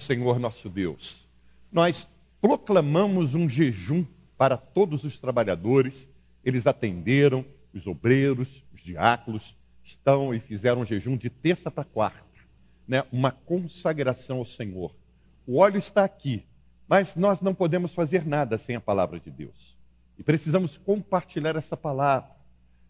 Senhor nosso Deus. Nós proclamamos um jejum para todos os trabalhadores, eles atenderam, os obreiros, os diáconos, estão e fizeram um jejum de terça para quarta, né? uma consagração ao Senhor. O óleo está aqui, mas nós não podemos fazer nada sem a palavra de Deus. E precisamos compartilhar essa palavra.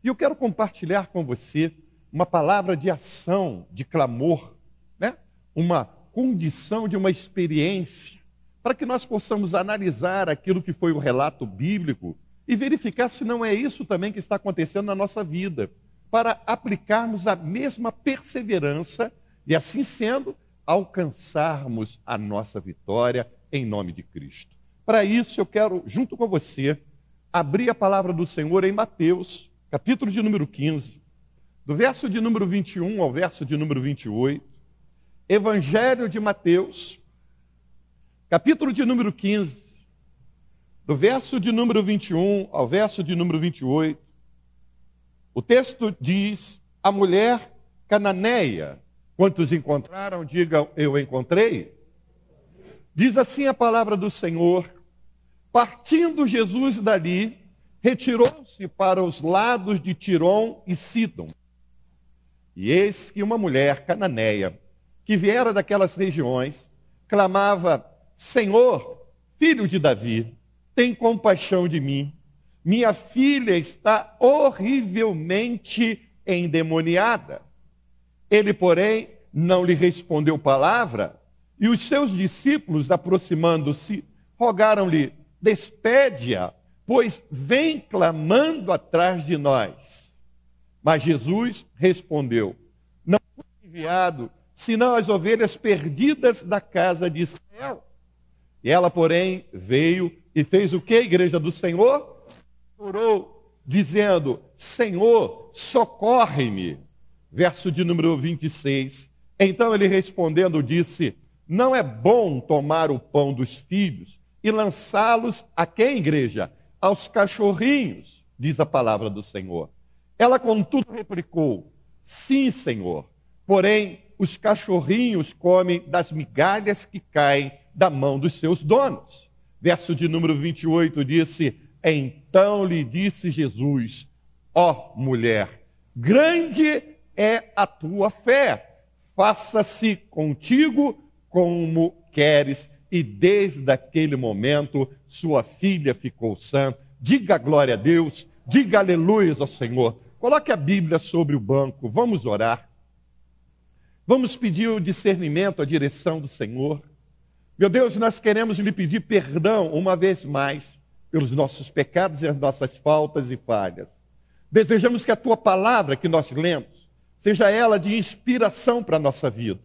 E eu quero compartilhar com você uma palavra de ação, de clamor, né? uma condição de uma experiência, para que nós possamos analisar aquilo que foi o relato bíblico e verificar se não é isso também que está acontecendo na nossa vida, para aplicarmos a mesma perseverança e, assim sendo, alcançarmos a nossa vitória em nome de Cristo. Para isso, eu quero, junto com você, abrir a palavra do Senhor em Mateus, capítulo de número 15, do verso de número 21 ao verso de número 28. Evangelho de Mateus, capítulo de número 15, do verso de número 21 ao verso de número 28. O texto diz: A mulher cananeia, quantos encontraram, digam eu encontrei. Diz assim a palavra do Senhor: Partindo Jesus dali, retirou-se para os lados de Tirom e Sidom. E eis que uma mulher cananeia, que viera daquelas regiões, clamava: Senhor, filho de Davi, tem compaixão de mim. Minha filha está horrivelmente endemoniada. Ele, porém, não lhe respondeu palavra, e os seus discípulos, aproximando-se, rogaram-lhe: Despede-a, pois vem clamando atrás de nós. Mas Jesus respondeu: Não fui enviado senão as ovelhas perdidas da casa de Israel. E ela, porém, veio e fez o que, igreja do Senhor? Orou, dizendo: Senhor, socorre-me. Verso de número 26. Então ele respondendo disse: Não é bom tomar o pão dos filhos e lançá-los a quem, igreja? aos cachorrinhos, diz a palavra do Senhor. Ela, contudo, replicou: Sim, Senhor. Porém, os cachorrinhos comem das migalhas que caem da mão dos seus donos. Verso de número 28 disse: Então lhe disse Jesus: Ó oh, mulher, grande é a tua fé, faça-se contigo como queres e desde aquele momento sua filha ficou sã. Diga glória a Deus, diga aleluia ao Senhor. Coloque a Bíblia sobre o banco, vamos orar. Vamos pedir o discernimento, a direção do Senhor. Meu Deus, nós queremos lhe pedir perdão uma vez mais pelos nossos pecados e as nossas faltas e falhas. Desejamos que a tua palavra que nós lemos seja ela de inspiração para a nossa vida.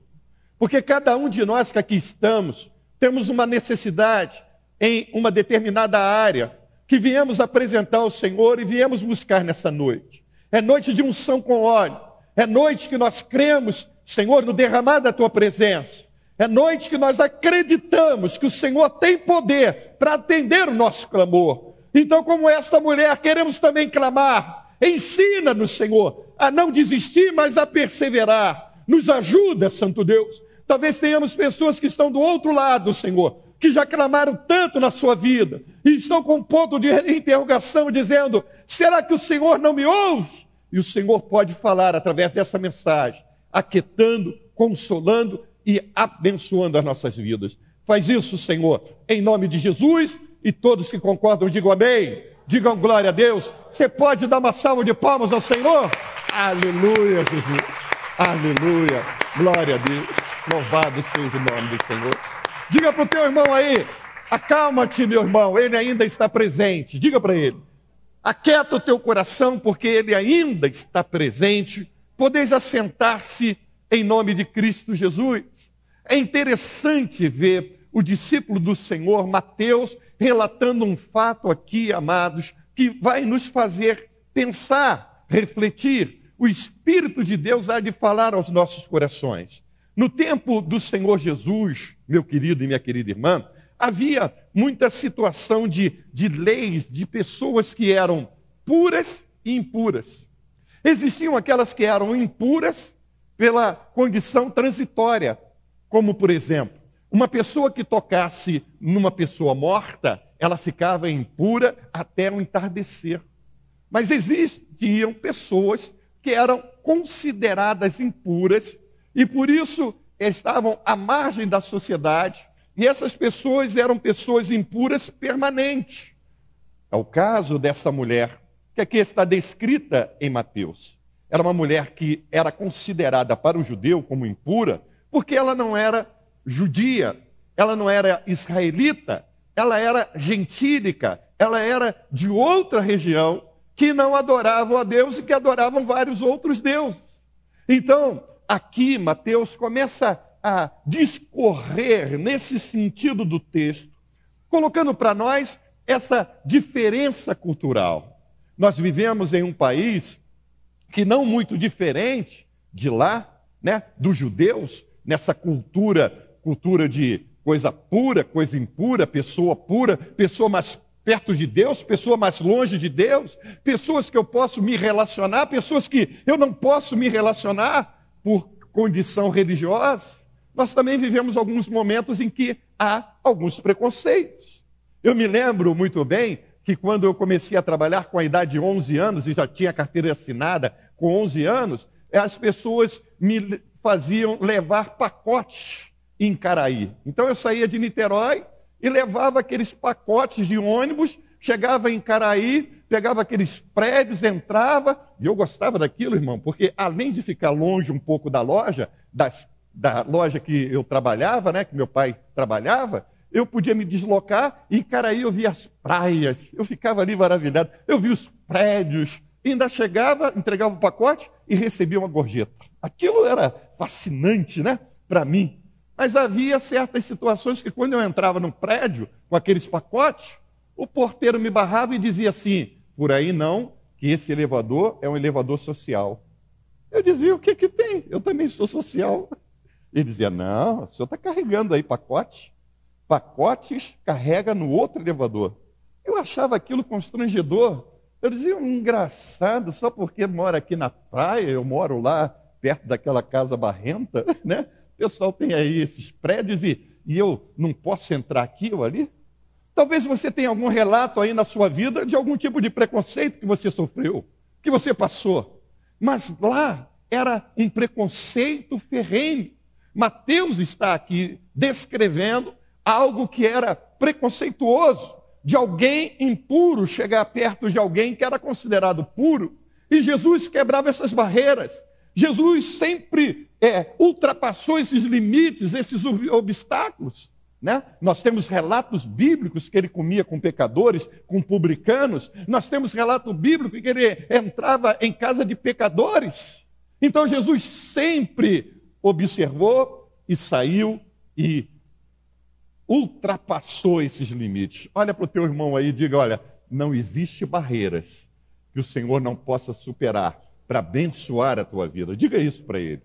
Porque cada um de nós que aqui estamos temos uma necessidade em uma determinada área que viemos apresentar ao Senhor e viemos buscar nessa noite. É noite de unção com óleo. É noite que nós cremos, Senhor, no derramar da tua presença. É noite que nós acreditamos que o Senhor tem poder para atender o nosso clamor. Então, como esta mulher, queremos também clamar. Ensina-nos, Senhor, a não desistir, mas a perseverar. Nos ajuda, Santo Deus, Talvez tenhamos pessoas que estão do outro lado, Senhor, que já clamaram tanto na sua vida e estão com um ponto de interrogação dizendo: será que o Senhor não me ouve? E o Senhor pode falar através dessa mensagem, aquietando, consolando e abençoando as nossas vidas. Faz isso, Senhor, em nome de Jesus e todos que concordam digam amém. Digam glória a Deus. Você pode dar uma salva de palmas ao Senhor? Aleluia, Jesus. Aleluia. Glória a Deus. Louvado seja o nome do Senhor. Diga para o teu irmão aí, acalma-te, meu irmão, ele ainda está presente. Diga para ele, aquieta o teu coração, porque ele ainda está presente. Podeis assentar-se em nome de Cristo Jesus. É interessante ver o discípulo do Senhor, Mateus, relatando um fato aqui, amados, que vai nos fazer pensar, refletir. O Espírito de Deus há de falar aos nossos corações. No tempo do Senhor Jesus, meu querido e minha querida irmã, havia muita situação de, de leis, de pessoas que eram puras e impuras. Existiam aquelas que eram impuras pela condição transitória, como, por exemplo, uma pessoa que tocasse numa pessoa morta, ela ficava impura até o entardecer. Mas existiam pessoas que eram consideradas impuras e por isso estavam à margem da sociedade, e essas pessoas eram pessoas impuras permanentes. É o caso dessa mulher, que aqui está descrita em Mateus. Era uma mulher que era considerada para o judeu como impura, porque ela não era judia, ela não era israelita, ela era gentílica, ela era de outra região que não adoravam a Deus e que adoravam vários outros deuses. Então, aqui Mateus começa a discorrer nesse sentido do texto, colocando para nós essa diferença cultural. Nós vivemos em um país que não muito diferente de lá, né, dos judeus, nessa cultura, cultura de coisa pura, coisa impura, pessoa pura, pessoa mais perto de Deus, pessoa mais longe de Deus, pessoas que eu posso me relacionar, pessoas que eu não posso me relacionar por condição religiosa. Nós também vivemos alguns momentos em que há alguns preconceitos. Eu me lembro muito bem que quando eu comecei a trabalhar com a idade de 11 anos e já tinha carteira assinada com 11 anos, as pessoas me faziam levar pacotes em Caraí. Então eu saía de Niterói e levava aqueles pacotes de ônibus, chegava em Caraí, pegava aqueles prédios, entrava, e eu gostava daquilo, irmão, porque além de ficar longe um pouco da loja, das, da loja que eu trabalhava, né, que meu pai trabalhava, eu podia me deslocar e em Caraí eu via as praias, eu ficava ali maravilhado, eu via os prédios, ainda chegava, entregava o pacote e recebia uma gorjeta. Aquilo era fascinante, né, para mim. Mas havia certas situações que, quando eu entrava no prédio com aqueles pacotes, o porteiro me barrava e dizia assim: por aí não, que esse elevador é um elevador social. Eu dizia: o que, que tem? Eu também sou social. Ele dizia: não, o senhor está carregando aí pacote. Pacotes carrega no outro elevador. Eu achava aquilo constrangedor. Eu dizia: engraçado, só porque mora aqui na praia, eu moro lá perto daquela casa barrenta, né? O pessoal tem aí esses prédios e, e eu não posso entrar aqui ou ali? Talvez você tenha algum relato aí na sua vida de algum tipo de preconceito que você sofreu, que você passou. Mas lá era um preconceito ferrenho. Mateus está aqui descrevendo algo que era preconceituoso, de alguém impuro chegar perto de alguém que era considerado puro. E Jesus quebrava essas barreiras. Jesus sempre é, ultrapassou esses limites, esses obstáculos. Né? Nós temos relatos bíblicos que ele comia com pecadores, com publicanos. Nós temos relato bíblico que ele entrava em casa de pecadores. Então Jesus sempre observou e saiu e ultrapassou esses limites. Olha para o teu irmão aí e diga: olha, não existe barreiras que o Senhor não possa superar para abençoar a tua vida. Diga isso para ele.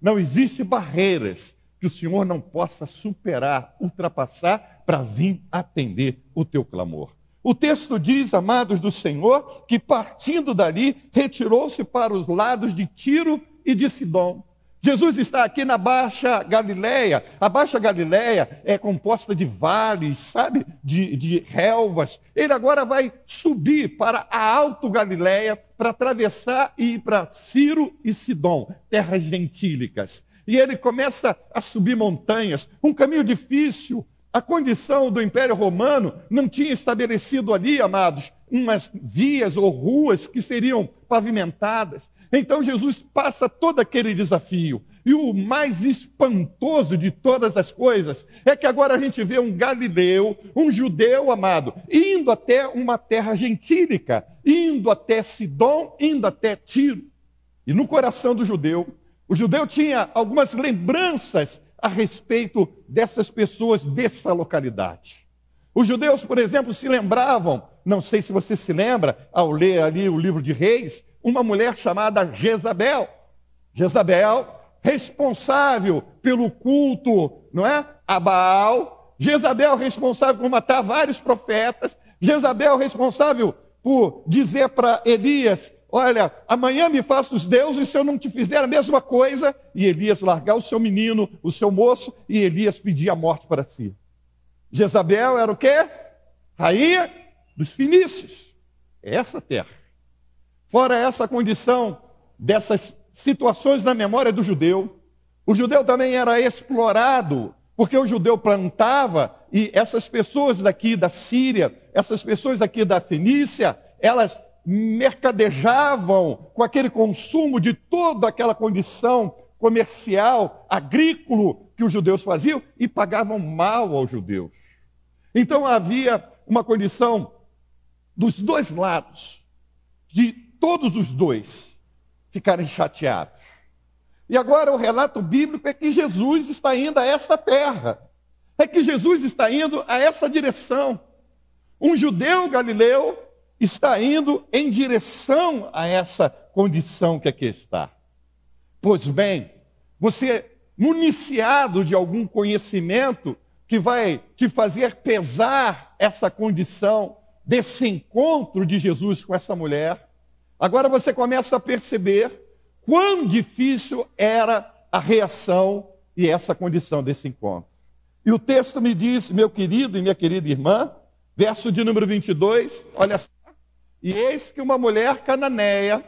Não existe barreiras que o Senhor não possa superar, ultrapassar para vir atender o teu clamor. O texto diz, amados do Senhor, que partindo dali, retirou-se para os lados de Tiro e de Sidom. Jesus está aqui na Baixa Galileia. A Baixa Galileia é composta de vales, sabe? De, de relvas. Ele agora vai subir para a Alto Galileia para atravessar e ir para Ciro e Sidom, terras gentílicas. E ele começa a subir montanhas, um caminho difícil. A condição do Império Romano não tinha estabelecido ali, amados, umas vias ou ruas que seriam pavimentadas. Então Jesus passa todo aquele desafio. E o mais espantoso de todas as coisas é que agora a gente vê um galileu, um judeu amado, indo até uma terra gentílica, indo até Sidom, indo até Tiro. E no coração do judeu, o judeu tinha algumas lembranças a respeito dessas pessoas dessa localidade. Os judeus, por exemplo, se lembravam, não sei se você se lembra, ao ler ali o livro de Reis, uma mulher chamada Jezabel. Jezabel, responsável pelo culto, não é? A Baal. Jezabel, responsável por matar vários profetas. Jezabel, responsável por dizer para Elias Olha, amanhã me faça os deuses se eu não te fizer a mesma coisa. E Elias largar o seu menino, o seu moço, e Elias pedir a morte para si. Jezabel era o quê? Rainha dos fenícios. É essa terra. Fora essa condição dessas situações na memória do judeu, o judeu também era explorado, porque o judeu plantava e essas pessoas daqui da Síria, essas pessoas aqui da Fenícia, elas mercadejavam com aquele consumo de toda aquela condição comercial, agrícola que os judeus faziam e pagavam mal aos judeus. Então havia uma condição dos dois lados, de todos os dois ficarem chateados. E agora o relato bíblico é que Jesus está indo a esta terra, é que Jesus está indo a essa direção. Um judeu galileu está indo em direção a essa condição que aqui está. Pois bem, você, municiado de algum conhecimento que vai te fazer pesar essa condição desse encontro de Jesus com essa mulher, agora você começa a perceber quão difícil era a reação e essa condição desse encontro. E o texto me diz, meu querido e minha querida irmã, verso de número 22, olha só. E eis que uma mulher cananeia,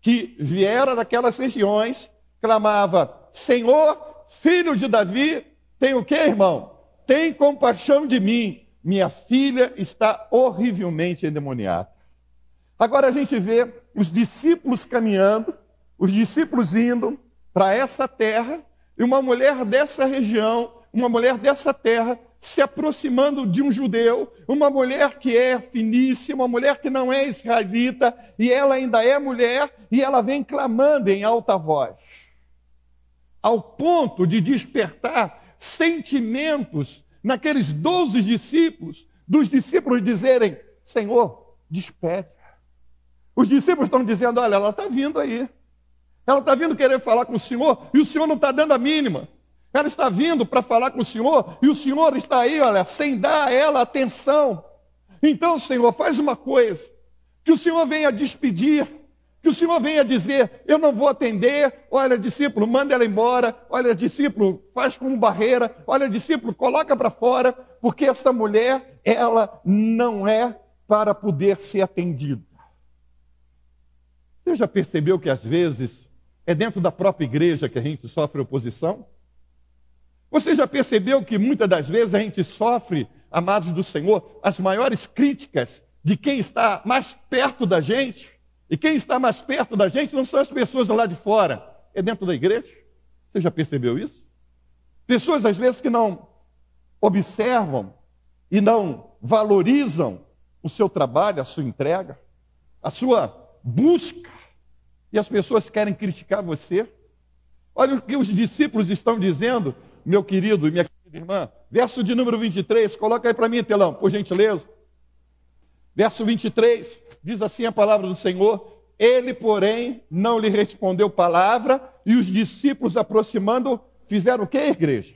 que viera daquelas regiões, clamava: Senhor, filho de Davi, tem o que, irmão? Tem compaixão de mim, minha filha está horrivelmente endemoniada. Agora a gente vê os discípulos caminhando, os discípulos indo para essa terra, e uma mulher dessa região, uma mulher dessa terra, se aproximando de um judeu, uma mulher que é finícia, uma mulher que não é israelita, e ela ainda é mulher, e ela vem clamando em alta voz, ao ponto de despertar sentimentos naqueles doze discípulos, dos discípulos dizerem: Senhor, despede. Os discípulos estão dizendo: Olha, ela está vindo aí. Ela está vindo querer falar com o Senhor e o Senhor não está dando a mínima. Ela está vindo para falar com o Senhor e o Senhor está aí, olha, sem dar a ela atenção. Então, Senhor, faz uma coisa: que o Senhor venha despedir, que o Senhor venha dizer: Eu não vou atender. Olha, discípulo, manda ela embora. Olha, discípulo, faz como barreira. Olha, discípulo, coloca para fora, porque essa mulher, ela não é para poder ser atendida. Você já percebeu que às vezes é dentro da própria igreja que a gente sofre oposição? Você já percebeu que muitas das vezes a gente sofre, amados do Senhor, as maiores críticas de quem está mais perto da gente? E quem está mais perto da gente não são as pessoas lá de fora, é dentro da igreja. Você já percebeu isso? Pessoas, às vezes, que não observam e não valorizam o seu trabalho, a sua entrega, a sua busca, e as pessoas querem criticar você. Olha o que os discípulos estão dizendo meu querido e minha querida irmã. Verso de número 23, coloca aí para mim, telão, por gentileza. Verso 23, diz assim a palavra do Senhor: Ele, porém, não lhe respondeu palavra, e os discípulos, aproximando, fizeram o que, igreja?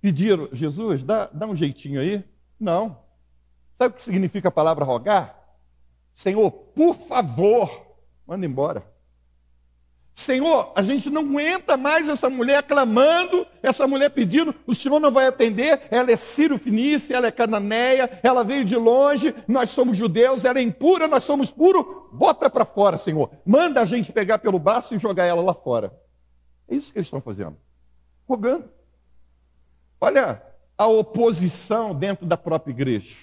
Pediram, Jesus, dá, dá um jeitinho aí? Não. Sabe o que significa a palavra rogar? Senhor, por favor, manda embora. Senhor, a gente não aguenta mais essa mulher clamando, essa mulher pedindo, o Senhor não vai atender, ela é Ciro Finícia, ela é cananeia, ela veio de longe, nós somos judeus, ela é impura, nós somos puros, bota para fora, Senhor. Manda a gente pegar pelo braço e jogar ela lá fora. É isso que eles estão fazendo. Rogando. Olha a oposição dentro da própria igreja.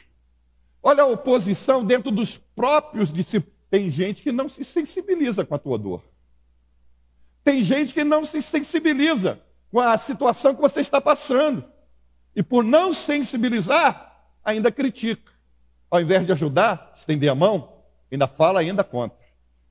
Olha a oposição dentro dos próprios discípulos. Tem gente que não se sensibiliza com a tua dor. Tem gente que não se sensibiliza com a situação que você está passando. E por não sensibilizar, ainda critica. Ao invés de ajudar, estender a mão, ainda fala, ainda contra.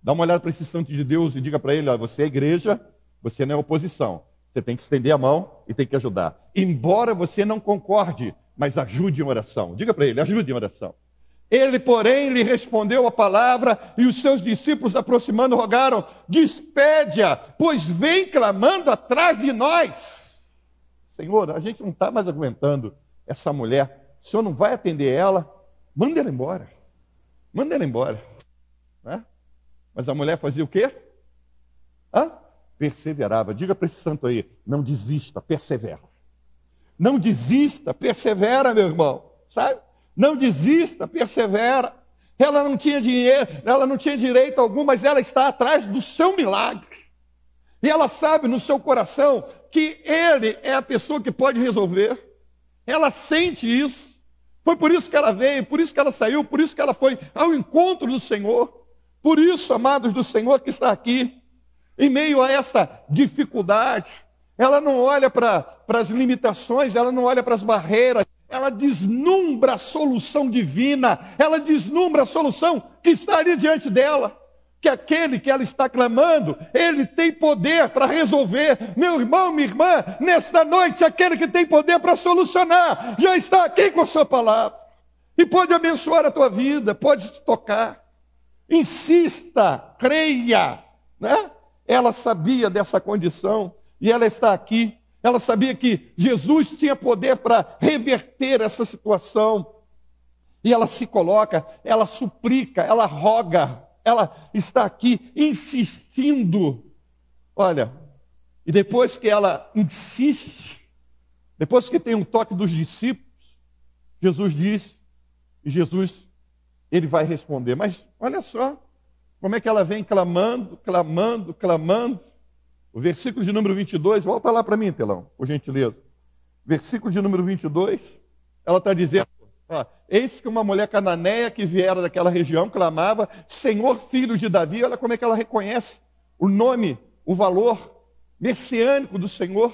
Dá uma olhada para esse santo de Deus e diga para ele: ó, você é igreja, você não é oposição. Você tem que estender a mão e tem que ajudar. Embora você não concorde, mas ajude em oração. Diga para ele: ajude em oração. Ele, porém, lhe respondeu a palavra, e os seus discípulos, aproximando, rogaram: Despede-a, pois vem clamando atrás de nós. Senhor, a gente não está mais aguentando essa mulher. O senhor não vai atender ela? Manda ela embora. Manda ela embora. Né? Mas a mulher fazia o quê? Hã? Perseverava. Diga para esse santo aí: não desista, persevera. Não desista, persevera, meu irmão. Sabe? Não desista, persevera. Ela não tinha dinheiro, ela não tinha direito algum, mas ela está atrás do seu milagre. E ela sabe no seu coração que ele é a pessoa que pode resolver. Ela sente isso. Foi por isso que ela veio, por isso que ela saiu, por isso que ela foi ao encontro do Senhor. Por isso, amados do Senhor que está aqui, em meio a essa dificuldade, ela não olha para as limitações, ela não olha para as barreiras, ela deslumbra a solução divina, ela deslumbra a solução que está ali diante dela. Que aquele que ela está clamando, ele tem poder para resolver. Meu irmão, minha irmã, nesta noite, aquele que tem poder para solucionar, já está aqui com a sua palavra. E pode abençoar a tua vida, pode te tocar. Insista, creia, né? Ela sabia dessa condição e ela está aqui ela sabia que Jesus tinha poder para reverter essa situação. E ela se coloca, ela suplica, ela roga, ela está aqui insistindo. Olha, e depois que ela insiste, depois que tem um toque dos discípulos, Jesus diz, e Jesus, ele vai responder. Mas olha só, como é que ela vem clamando, clamando, clamando. O versículo de número 22, volta lá para mim, telão, por gentileza. Versículo de número 22, ela está dizendo: ó, Eis que uma mulher cananeia que viera daquela região clamava: Senhor, filho de Davi. Olha como é que ela reconhece o nome, o valor messiânico do Senhor.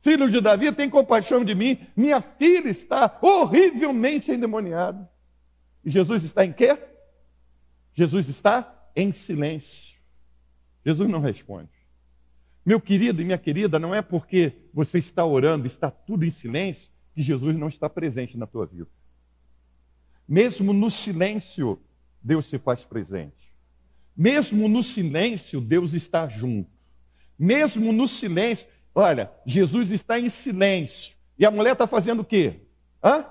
Filho de Davi, tem compaixão de mim. Minha filha está horrivelmente endemoniada. E Jesus está em quê? Jesus está em silêncio. Jesus não responde. Meu querido e minha querida, não é porque você está orando, está tudo em silêncio, que Jesus não está presente na tua vida. Mesmo no silêncio, Deus se faz presente. Mesmo no silêncio, Deus está junto. Mesmo no silêncio, olha, Jesus está em silêncio. E a mulher está fazendo o quê? Hã?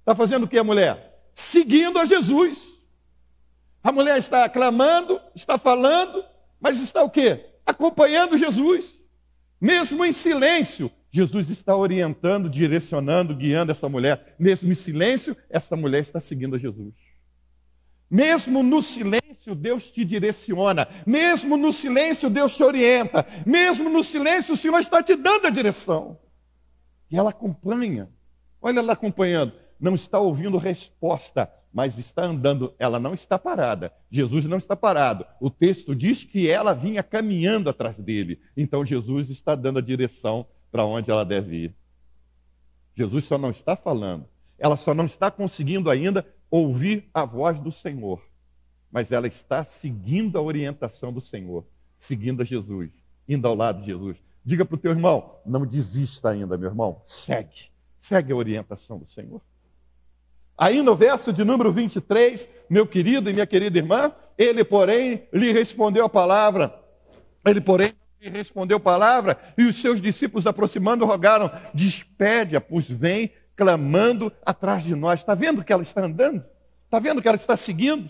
Está fazendo o quê a mulher? Seguindo a Jesus. A mulher está clamando, está falando, mas está o quê? Acompanhando Jesus. Mesmo em silêncio, Jesus está orientando, direcionando, guiando essa mulher. Mesmo em silêncio, essa mulher está seguindo a Jesus. Mesmo no silêncio, Deus te direciona. Mesmo no silêncio, Deus te orienta. Mesmo no silêncio, o Senhor está te dando a direção. E ela acompanha. Olha ela acompanhando. Não está ouvindo resposta, mas está andando, ela não está parada. Jesus não está parado. O texto diz que ela vinha caminhando atrás dele. Então Jesus está dando a direção para onde ela deve ir. Jesus só não está falando. Ela só não está conseguindo ainda ouvir a voz do Senhor. Mas ela está seguindo a orientação do Senhor, seguindo a Jesus, indo ao lado de Jesus. Diga para o teu irmão: não desista ainda, meu irmão. Segue. Segue a orientação do Senhor. Aí no verso de número 23, meu querido e minha querida irmã, ele, porém, lhe respondeu a palavra. Ele, porém, lhe respondeu a palavra, e os seus discípulos aproximando rogaram: Despede-a, pois vem clamando atrás de nós. Está vendo que ela está andando? Está vendo que ela está seguindo?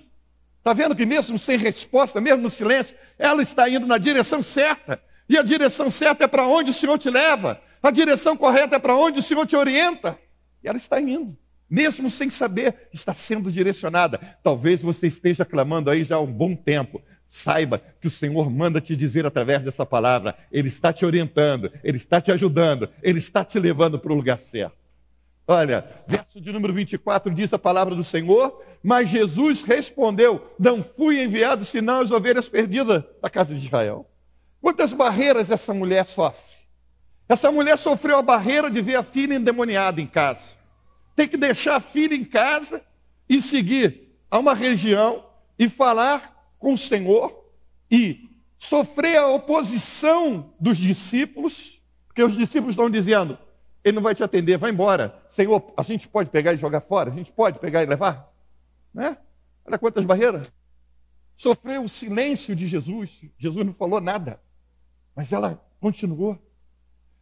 Está vendo que mesmo sem resposta, mesmo no silêncio, ela está indo na direção certa. E a direção certa é para onde o Senhor te leva. A direção correta é para onde o Senhor te orienta. E ela está indo mesmo sem saber, está sendo direcionada. Talvez você esteja clamando aí já há um bom tempo. Saiba que o Senhor manda te dizer através dessa palavra. Ele está te orientando, ele está te ajudando, ele está te levando para o lugar certo. Olha, verso de número 24 diz a palavra do Senhor, mas Jesus respondeu: Não fui enviado senão as ovelhas perdidas da casa de Israel. Quantas barreiras essa mulher sofre? Essa mulher sofreu a barreira de ver a filha endemoniada em casa tem que deixar a filha em casa e seguir a uma região e falar com o Senhor e sofrer a oposição dos discípulos, porque os discípulos estão dizendo: ele não vai te atender, vai embora. Senhor, a gente pode pegar e jogar fora? A gente pode pegar e levar? Né? Olha quantas barreiras. Sofreu o silêncio de Jesus. Jesus não falou nada. Mas ela continuou.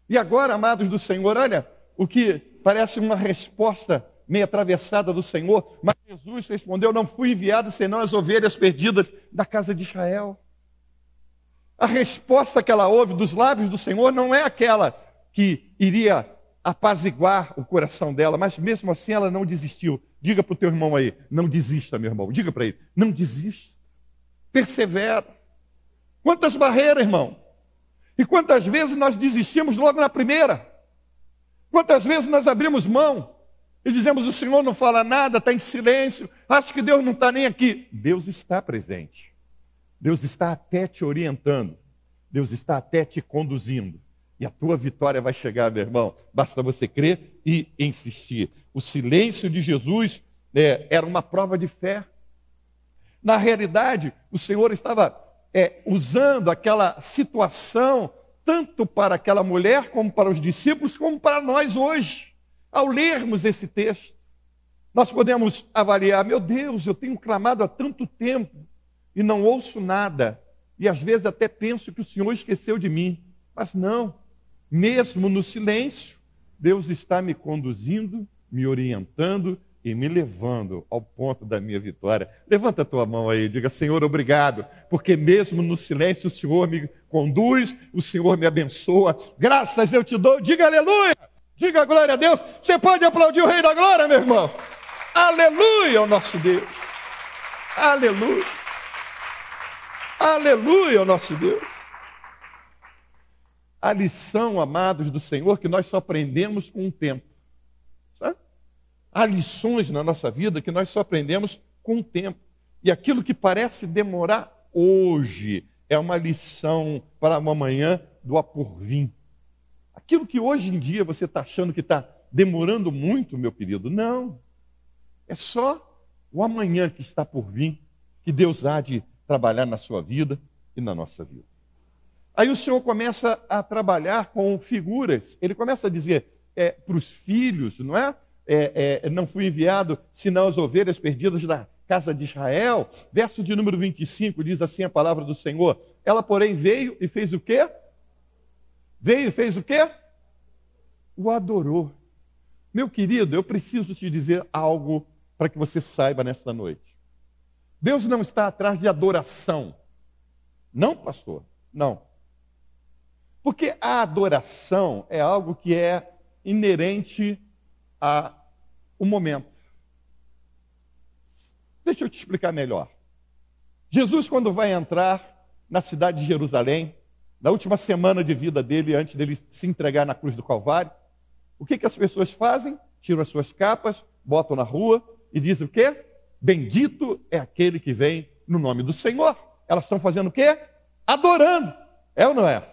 E agora, amados do Senhor, olha o que parece uma resposta meio atravessada do Senhor, mas Jesus respondeu: Não fui enviado senão as ovelhas perdidas da casa de Israel. A resposta que ela ouve dos lábios do Senhor não é aquela que iria apaziguar o coração dela, mas mesmo assim ela não desistiu. Diga para o teu irmão aí: não desista, meu irmão. Diga para ele: não desista. Persevera. Quantas barreiras, irmão? E quantas vezes nós desistimos logo na primeira? Quantas vezes nós abrimos mão e dizemos: o Senhor não fala nada, está em silêncio, acho que Deus não está nem aqui. Deus está presente. Deus está até te orientando. Deus está até te conduzindo. E a tua vitória vai chegar, meu irmão. Basta você crer e insistir. O silêncio de Jesus é, era uma prova de fé. Na realidade, o Senhor estava é, usando aquela situação, tanto para aquela mulher, como para os discípulos, como para nós hoje. Ao lermos esse texto, nós podemos avaliar: meu Deus, eu tenho clamado há tanto tempo e não ouço nada. E às vezes até penso que o Senhor esqueceu de mim. Mas não, mesmo no silêncio, Deus está me conduzindo, me orientando e me levando ao ponto da minha vitória. Levanta a tua mão aí, diga: Senhor, obrigado, porque mesmo no silêncio o Senhor me conduz, o Senhor me abençoa. Graças eu te dou. Diga aleluia. Diga glória a Deus. Você pode aplaudir o Rei da Glória, meu irmão. Aleluia ao nosso Deus. Aleluia. Aleluia ao nosso Deus a lição, amados do Senhor, que nós só aprendemos com o tempo. Sabe? Há lições na nossa vida que nós só aprendemos com o tempo. E aquilo que parece demorar hoje é uma lição para uma manhã do apurvim. Aquilo que hoje em dia você está achando que está demorando muito, meu querido, não. É só o amanhã que está por vir que Deus há de trabalhar na sua vida e na nossa vida. Aí o Senhor começa a trabalhar com figuras. Ele começa a dizer é, para os filhos, não é? É, é? Não fui enviado senão as ovelhas perdidas da casa de Israel. Verso de número 25 diz assim a palavra do Senhor. Ela, porém, veio e fez o quê? Veio e fez o quê? O adorou. Meu querido, eu preciso te dizer algo para que você saiba nesta noite. Deus não está atrás de adoração. Não, pastor. Não. Porque a adoração é algo que é inerente ao momento. Deixa eu te explicar melhor. Jesus, quando vai entrar na cidade de Jerusalém, na última semana de vida dele, antes dele se entregar na cruz do Calvário, o que, que as pessoas fazem? Tiram as suas capas, botam na rua e dizem o quê? Bendito é aquele que vem no nome do Senhor. Elas estão fazendo o quê? Adorando. É ou não é?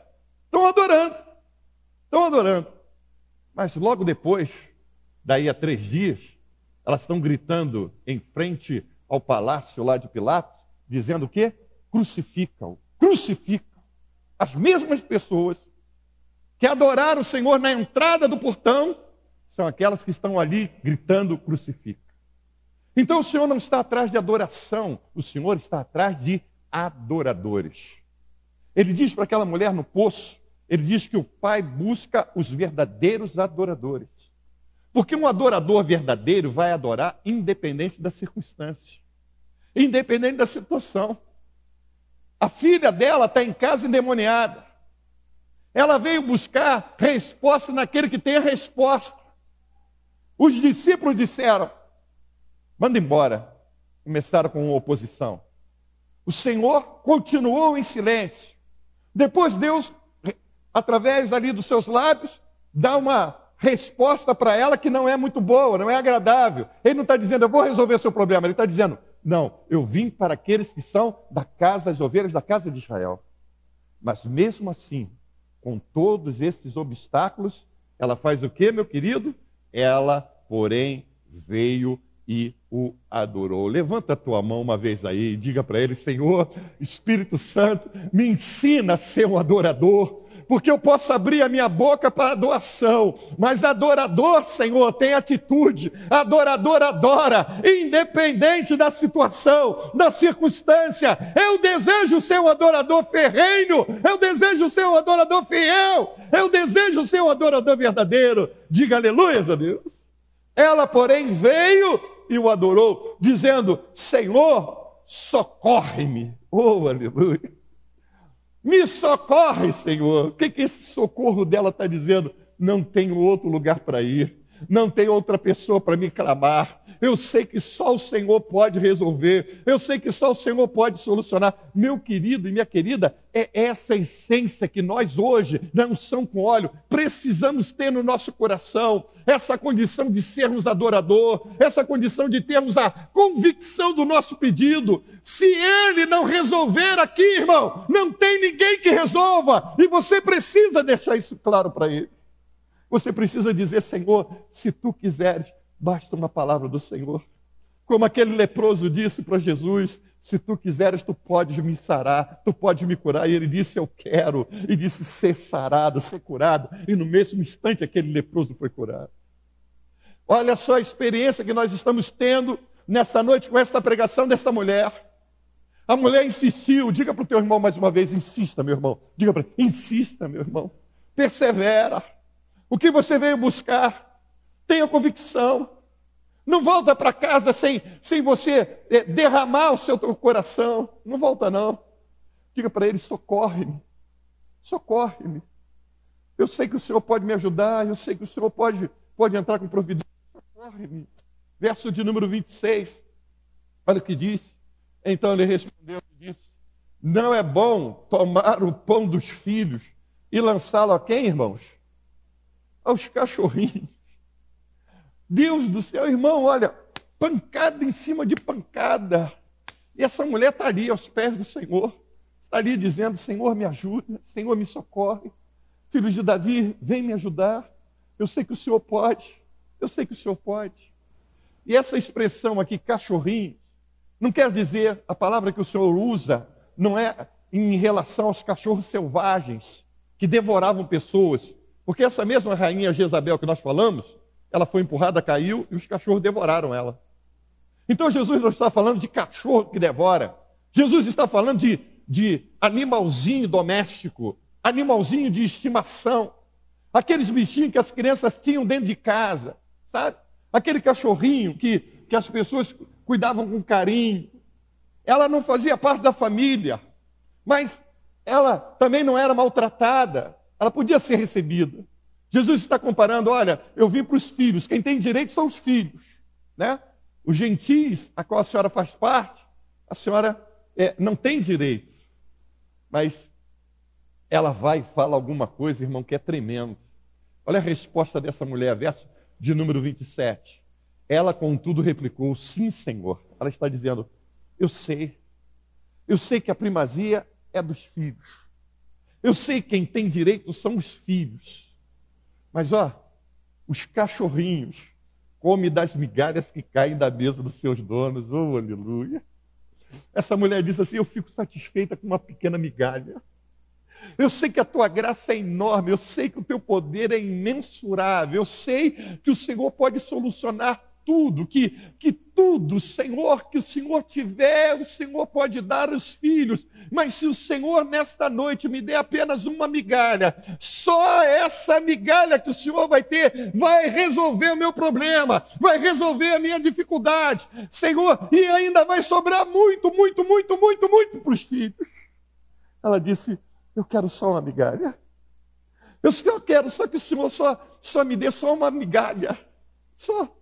Estão adorando. Estão adorando. Mas logo depois, daí a três dias, elas estão gritando em frente ao palácio lá de Pilatos, dizendo o quê? Crucificam, crucificam. As mesmas pessoas que adoraram o Senhor na entrada do portão são aquelas que estão ali gritando crucifica. Então o Senhor não está atrás de adoração, o Senhor está atrás de adoradores. Ele diz para aquela mulher no poço: ele diz que o Pai busca os verdadeiros adoradores. Porque um adorador verdadeiro vai adorar independente da circunstância, independente da situação. A filha dela está em casa endemoniada. Ela veio buscar resposta naquele que tem a resposta. Os discípulos disseram: manda embora. Começaram com oposição. O Senhor continuou em silêncio. Depois Deus através ali dos seus lábios, dá uma resposta para ela que não é muito boa, não é agradável. Ele não está dizendo, eu vou resolver seu problema. Ele está dizendo, não, eu vim para aqueles que são da casa, as ovelhas da casa de Israel. Mas mesmo assim, com todos esses obstáculos, ela faz o que, meu querido? Ela, porém, veio e o adorou. Levanta a tua mão uma vez aí e diga para ele: Senhor, Espírito Santo, me ensina a ser um adorador porque eu posso abrir a minha boca para doação, mas adorador, Senhor, tem atitude, adorador adora, independente da situação, da circunstância. Eu desejo ser um adorador ferrenho, eu desejo ser um adorador fiel, eu desejo ser um adorador verdadeiro. Diga aleluia a Deus. Ela, porém, veio e o adorou. dizendo: Senhor, socorre-me. Oh, aleluia. Me socorre, Senhor. O que, que esse socorro dela está dizendo? Não tenho outro lugar para ir, não tem outra pessoa para me clamar, eu sei que só o Senhor pode resolver. Eu sei que só o Senhor pode solucionar. Meu querido e minha querida, é essa essência que nós hoje, na unção com óleo, precisamos ter no nosso coração. Essa condição de sermos adorador, essa condição de termos a convicção do nosso pedido. Se ele não resolver aqui, irmão, não tem ninguém que resolva. E você precisa deixar isso claro para ele. Você precisa dizer, Senhor, se tu quiseres, Basta uma palavra do Senhor. Como aquele leproso disse para Jesus: Se tu quiseres, tu podes me sarar, tu podes me curar. E ele disse: Eu quero. E disse: Ser sarado, ser curado. E no mesmo instante, aquele leproso foi curado. Olha só a experiência que nós estamos tendo nesta noite com esta pregação dessa mulher. A mulher insistiu, diga para o teu irmão mais uma vez, insista, meu irmão. Diga para ele, insista, meu irmão. Persevera. O que você veio buscar? Tenha convicção. Não volta para casa sem, sem você é, derramar o seu coração. Não volta, não. Diga para ele: socorre-me. Socorre-me. Eu sei que o Senhor pode me ajudar. Eu sei que o Senhor pode, pode entrar com providência. Socorre-me. Verso de número 26. Olha o que diz. Então ele respondeu e disse: Não é bom tomar o pão dos filhos e lançá-lo a quem, irmãos? Aos cachorrinhos. Deus do céu, irmão, olha, pancada em cima de pancada. E essa mulher está ali aos pés do Senhor, está ali dizendo: Senhor, me ajuda, Senhor, me socorre. Filho de Davi, vem me ajudar. Eu sei que o Senhor pode, eu sei que o Senhor pode. E essa expressão aqui, cachorrinho, não quer dizer, a palavra que o Senhor usa não é em relação aos cachorros selvagens que devoravam pessoas. Porque essa mesma rainha Jezabel que nós falamos, ela foi empurrada, caiu e os cachorros devoraram ela. Então Jesus não está falando de cachorro que devora. Jesus está falando de, de animalzinho doméstico, animalzinho de estimação. Aqueles bichinhos que as crianças tinham dentro de casa, sabe? Aquele cachorrinho que, que as pessoas cuidavam com carinho. Ela não fazia parte da família, mas ela também não era maltratada. Ela podia ser recebida. Jesus está comparando, olha, eu vim para os filhos, quem tem direito são os filhos, né? Os gentis, a qual a senhora faz parte, a senhora é, não tem direito, mas ela vai e fala alguma coisa, irmão, que é tremendo. Olha a resposta dessa mulher, verso de número 27. Ela, contudo, replicou: Sim, Senhor. Ela está dizendo: Eu sei. Eu sei que a primazia é dos filhos. Eu sei que quem tem direito são os filhos. Mas ó, os cachorrinhos comem das migalhas que caem da mesa dos seus donos. Oh, aleluia. Essa mulher disse assim: Eu fico satisfeita com uma pequena migalha. Eu sei que a tua graça é enorme, eu sei que o teu poder é imensurável, eu sei que o Senhor pode solucionar tudo, que, que tudo, Senhor, que o Senhor tiver, o Senhor pode dar aos filhos. Mas se o Senhor nesta noite me der apenas uma migalha, só essa migalha que o Senhor vai ter vai resolver o meu problema, vai resolver a minha dificuldade, Senhor, e ainda vai sobrar muito, muito, muito, muito, muito para os filhos. Ela disse: Eu quero só uma migalha. Eu só quero, só que o Senhor só, só me dê só uma migalha. Só.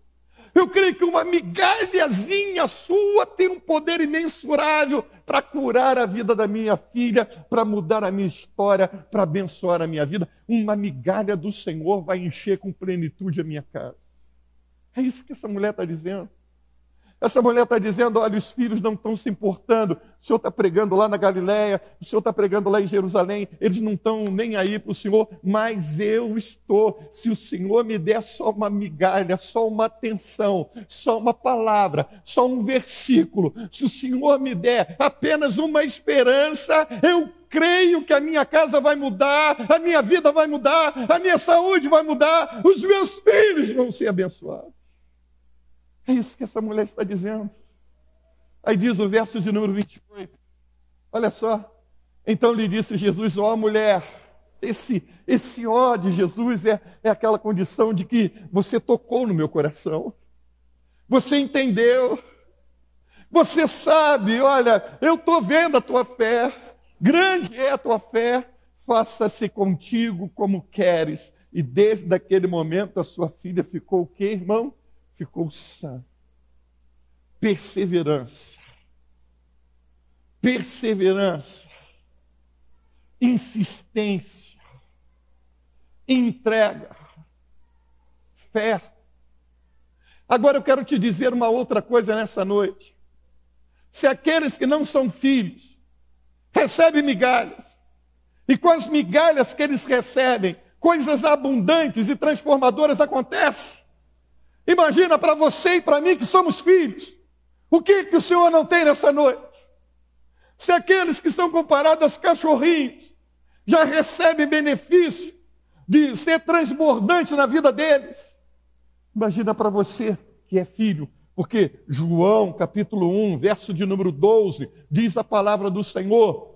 Eu creio que uma migalhazinha sua tem um poder imensurável para curar a vida da minha filha, para mudar a minha história, para abençoar a minha vida. Uma migalha do Senhor vai encher com plenitude a minha casa. É isso que essa mulher está dizendo. Essa mulher está dizendo: olha, os filhos não estão se importando. O senhor está pregando lá na Galiléia, o senhor está pregando lá em Jerusalém, eles não estão nem aí para o senhor, mas eu estou. Se o senhor me der só uma migalha, só uma atenção, só uma palavra, só um versículo, se o senhor me der apenas uma esperança, eu creio que a minha casa vai mudar, a minha vida vai mudar, a minha saúde vai mudar, os meus filhos vão ser abençoados. É isso que essa mulher está dizendo. Aí diz o verso de número 28. Olha só. Então lhe disse Jesus: Ó oh, mulher, esse, esse ó de Jesus é, é aquela condição de que você tocou no meu coração. Você entendeu. Você sabe, olha, eu estou vendo a tua fé, grande é a tua fé, faça-se contigo como queres. E desde aquele momento a sua filha ficou o quê, irmão? Ficou sã. Perseverança. Perseverança. Insistência. Entrega. Fé. Agora eu quero te dizer uma outra coisa nessa noite. Se aqueles que não são filhos recebem migalhas, e com as migalhas que eles recebem, coisas abundantes e transformadoras acontecem. Imagina para você e para mim que somos filhos. O que, que o Senhor não tem nessa noite? Se aqueles que são comparados a cachorrinhos já recebem benefício de ser transbordante na vida deles, imagina para você que é filho, porque João capítulo 1, verso de número 12, diz a palavra do Senhor.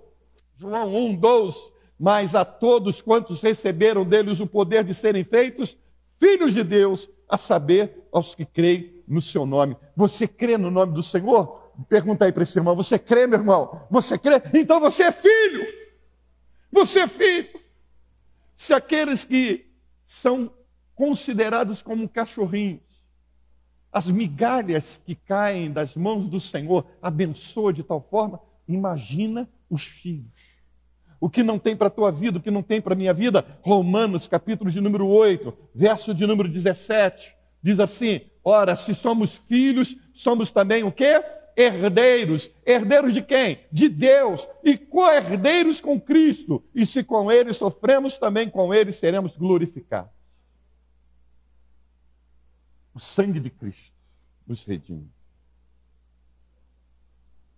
João 1, 12 mas a todos quantos receberam deles o poder de serem feitos filhos de Deus, a saber, aos que creem no seu nome. Você crê no nome do Senhor? Pergunta aí para esse irmão: você crê, meu irmão? Você crê? Então você é filho. Você é filho. Se aqueles que são considerados como cachorrinhos, as migalhas que caem das mãos do Senhor abençoa de tal forma, imagina os filhos o que não tem para a tua vida, o que não tem para a minha vida. Romanos, capítulo de número 8, verso de número 17, diz assim: Ora, se somos filhos, somos também o quê? Herdeiros. Herdeiros de quem? De Deus. E co-herdeiros com Cristo. E se com Ele sofremos, também com Ele seremos glorificados. O sangue de Cristo nos redime.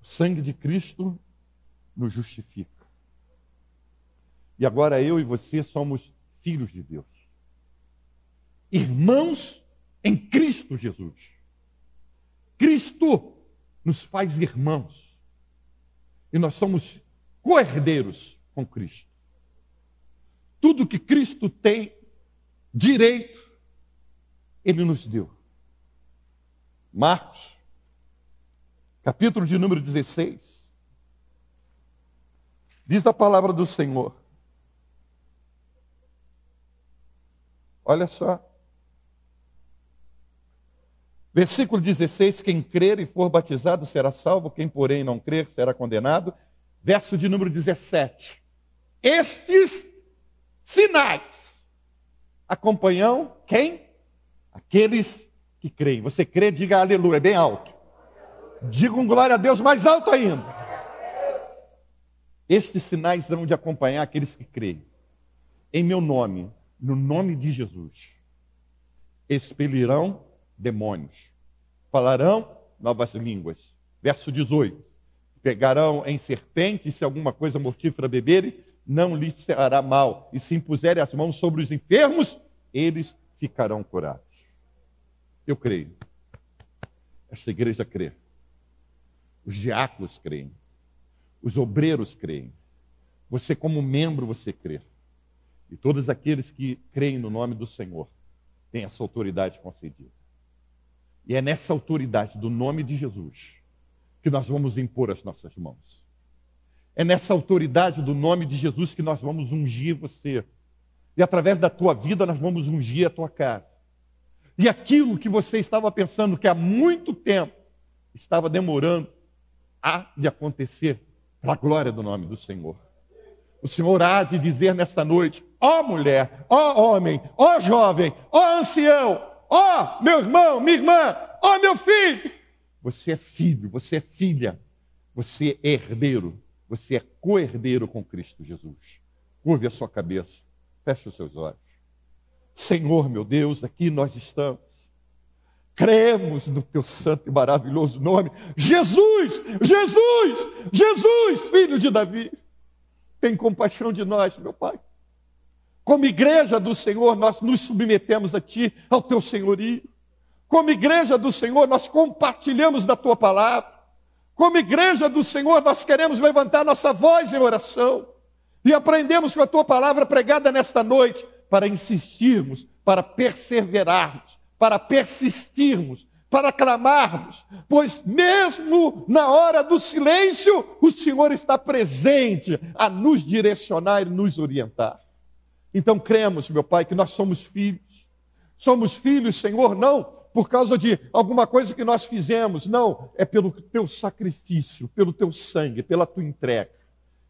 O sangue de Cristo nos justifica. E agora eu e você somos filhos de Deus. Irmãos em Cristo Jesus. Cristo nos faz irmãos. E nós somos co-herdeiros com Cristo. Tudo que Cristo tem direito, Ele nos deu. Marcos, capítulo de número 16. Diz a palavra do Senhor. Olha só. Versículo 16: Quem crer e for batizado será salvo, quem, porém, não crer será condenado. Verso de número 17: Estes sinais acompanham quem? Aqueles que creem. Você crê, diga aleluia, bem alto. Diga um glória a Deus mais alto ainda. Estes sinais vão de acompanhar aqueles que creem. Em meu nome no nome de Jesus, expelirão demônios, falarão novas línguas. Verso 18: Pegarão em serpente, e se alguma coisa mortífera beberem, não lhes será mal, e se impuserem as mãos sobre os enfermos, eles ficarão curados. Eu creio. Esta igreja crê. Os diáconos creem. Os obreiros creem. Você, como membro, você crê. E todos aqueles que creem no nome do Senhor têm essa autoridade concedida. E é nessa autoridade do nome de Jesus que nós vamos impor as nossas mãos. É nessa autoridade do nome de Jesus que nós vamos ungir você. E através da tua vida nós vamos ungir a tua casa. E aquilo que você estava pensando que há muito tempo estava demorando, há de acontecer para a glória do nome do Senhor. O Senhor há de dizer nesta noite: ó oh, mulher, ó oh, homem, ó oh, jovem, ó ancião, ó meu irmão, minha irmã, ó meu filho. Você é filho, você é filha, você é herdeiro, você é co-herdeiro com Cristo Jesus. Curve a sua cabeça, feche os seus olhos. Senhor, meu Deus, aqui nós estamos. Cremos no teu santo e maravilhoso nome. Jesus, Jesus, Jesus, filho de Davi. Tem compaixão de nós, meu Pai. Como igreja do Senhor, nós nos submetemos a Ti, ao Teu senhorio. Como igreja do Senhor, nós compartilhamos da Tua palavra. Como igreja do Senhor, nós queremos levantar nossa voz em oração. E aprendemos com a Tua palavra pregada nesta noite para insistirmos, para perseverarmos, para persistirmos, para clamarmos, pois mesmo na hora do silêncio, o Senhor está presente a nos direcionar e nos orientar. Então cremos, meu Pai, que nós somos filhos. Somos filhos, Senhor, não por causa de alguma coisa que nós fizemos, não, é pelo teu sacrifício, pelo teu sangue, pela tua entrega.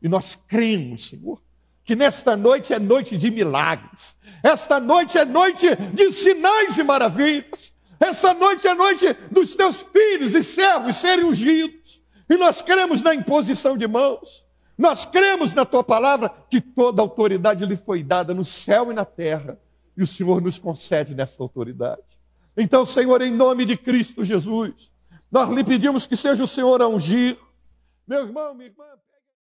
E nós cremos, Senhor, que nesta noite é noite de milagres. Esta noite é noite de sinais e maravilhas. Essa noite é noite dos teus filhos e servos serem ungidos. E nós cremos na imposição de mãos. Nós cremos na tua palavra que toda autoridade lhe foi dada no céu e na terra. E o Senhor nos concede nessa autoridade. Então, Senhor, em nome de Cristo Jesus, nós lhe pedimos que seja o Senhor a ungir. Meu irmão, minha irmã.